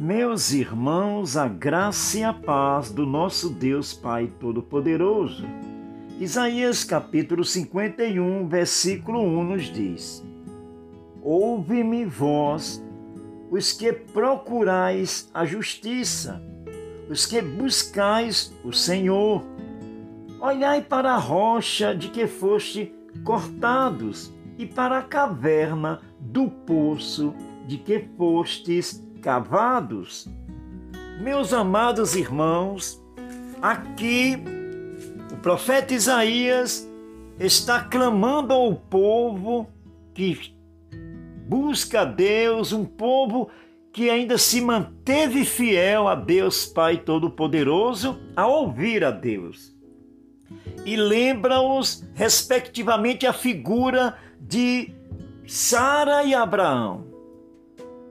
Meus irmãos, a graça e a paz do nosso Deus Pai Todo-Poderoso. Isaías capítulo 51, versículo 1 nos diz: Ouve-me vós, os que procurais a justiça, os que buscais o Senhor. Olhai para a rocha de que foste cortados e para a caverna do poço de que fostes cavados. Meus amados irmãos, aqui o profeta Isaías está clamando ao povo que busca a Deus, um povo que ainda se manteve fiel a Deus Pai Todo-Poderoso, a ouvir a Deus. E lembra-os, respectivamente, a figura de Sara e Abraão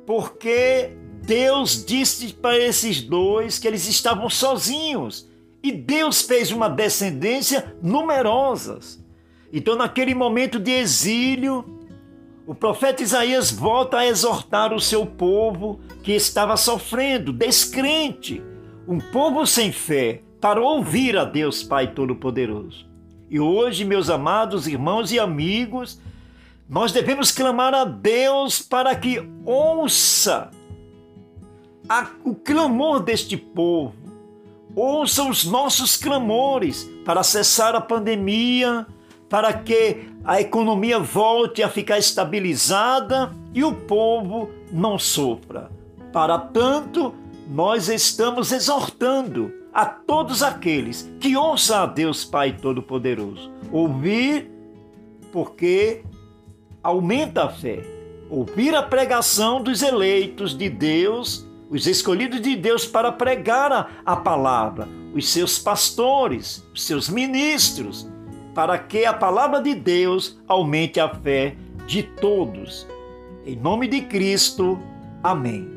porque Deus disse para esses dois que eles estavam sozinhos e Deus fez uma descendência numerosas. Então, naquele momento de exílio, o profeta Isaías volta a exortar o seu povo que estava sofrendo, descrente, um povo sem fé, para ouvir a Deus Pai Todo-Poderoso. E hoje, meus amados irmãos e amigos, nós devemos clamar a Deus para que ouça a, o clamor deste povo, ouça os nossos clamores para cessar a pandemia, para que a economia volte a ficar estabilizada e o povo não sofra. Para tanto, nós estamos exortando a todos aqueles que ouçam a Deus Pai Todo-Poderoso. Ouvir, porque aumenta a fé. Ouvir a pregação dos eleitos de Deus, os escolhidos de Deus para pregar a, a palavra, os seus pastores, os seus ministros, para que a palavra de Deus aumente a fé de todos. Em nome de Cristo. Amém.